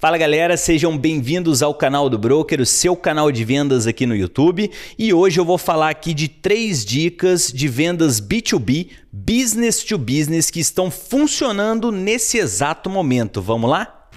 Fala galera, sejam bem-vindos ao canal do Broker, o seu canal de vendas aqui no YouTube. E hoje eu vou falar aqui de três dicas de vendas B2B, business to business, que estão funcionando nesse exato momento. Vamos lá?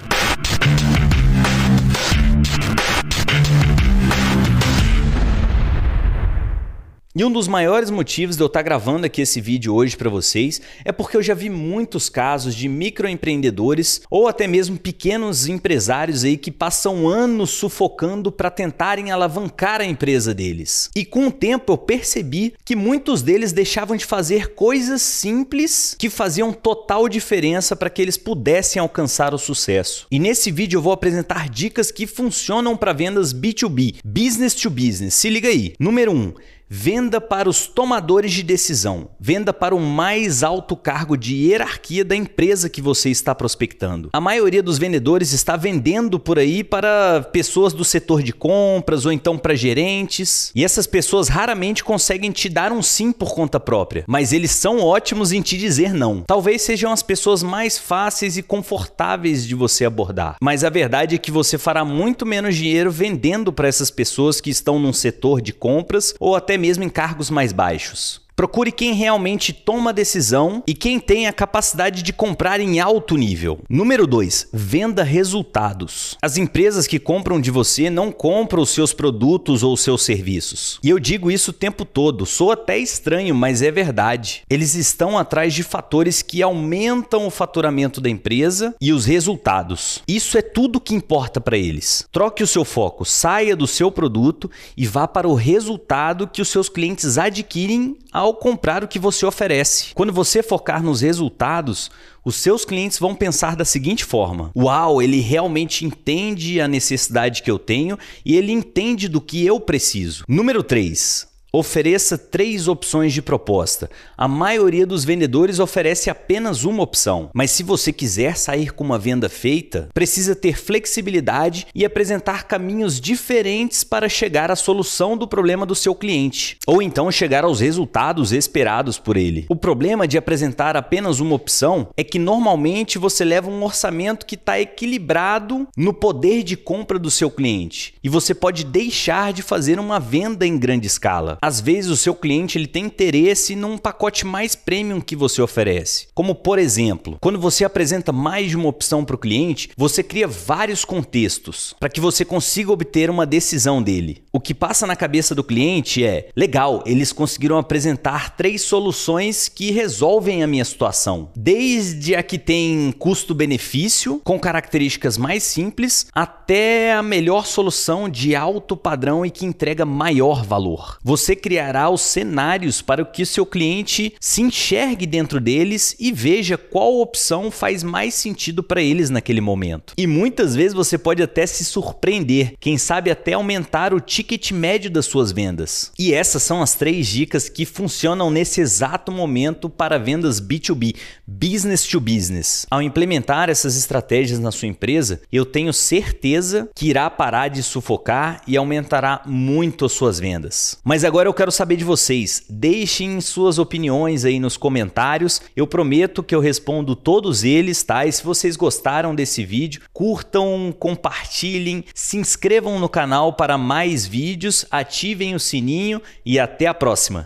E um dos maiores motivos de eu estar gravando aqui esse vídeo hoje para vocês é porque eu já vi muitos casos de microempreendedores ou até mesmo pequenos empresários aí que passam anos sufocando para tentarem alavancar a empresa deles. E com o tempo eu percebi que muitos deles deixavam de fazer coisas simples que faziam total diferença para que eles pudessem alcançar o sucesso. E nesse vídeo eu vou apresentar dicas que funcionam para vendas B2B, business to business. Se liga aí. Número 1. Um, Venda para os tomadores de decisão. Venda para o mais alto cargo de hierarquia da empresa que você está prospectando. A maioria dos vendedores está vendendo por aí para pessoas do setor de compras ou então para gerentes. E essas pessoas raramente conseguem te dar um sim por conta própria, mas eles são ótimos em te dizer não. Talvez sejam as pessoas mais fáceis e confortáveis de você abordar. Mas a verdade é que você fará muito menos dinheiro vendendo para essas pessoas que estão num setor de compras ou até mesmo em cargos mais baixos. Procure quem realmente toma decisão e quem tem a capacidade de comprar em alto nível. Número 2. Venda resultados. As empresas que compram de você não compram os seus produtos ou os seus serviços. E eu digo isso o tempo todo, sou até estranho, mas é verdade. Eles estão atrás de fatores que aumentam o faturamento da empresa e os resultados. Isso é tudo que importa para eles. Troque o seu foco, saia do seu produto e vá para o resultado que os seus clientes adquirem ao ao comprar o que você oferece. Quando você focar nos resultados, os seus clientes vão pensar da seguinte forma: Uau, ele realmente entende a necessidade que eu tenho e ele entende do que eu preciso. Número 3. Ofereça três opções de proposta. A maioria dos vendedores oferece apenas uma opção, mas se você quiser sair com uma venda feita, precisa ter flexibilidade e apresentar caminhos diferentes para chegar à solução do problema do seu cliente, ou então chegar aos resultados esperados por ele. O problema de apresentar apenas uma opção é que normalmente você leva um orçamento que está equilibrado no poder de compra do seu cliente e você pode deixar de fazer uma venda em grande escala. Às vezes o seu cliente ele tem interesse num pacote mais premium que você oferece. Como por exemplo, quando você apresenta mais de uma opção para o cliente, você cria vários contextos para que você consiga obter uma decisão dele. O que passa na cabeça do cliente é: legal, eles conseguiram apresentar três soluções que resolvem a minha situação. Desde a que tem custo-benefício, com características mais simples, até a melhor solução de alto padrão e que entrega maior valor. Você você criará os cenários para que seu cliente se enxergue dentro deles e veja qual opção faz mais sentido para eles naquele momento. E muitas vezes você pode até se surpreender, quem sabe até aumentar o ticket médio das suas vendas. E essas são as três dicas que funcionam nesse exato momento para vendas B2B, business to business. Ao implementar essas estratégias na sua empresa, eu tenho certeza que irá parar de sufocar e aumentará muito as suas vendas. Mas agora Agora eu quero saber de vocês. Deixem suas opiniões aí nos comentários. Eu prometo que eu respondo todos eles, tá? E se vocês gostaram desse vídeo, curtam, compartilhem, se inscrevam no canal para mais vídeos, ativem o sininho e até a próxima.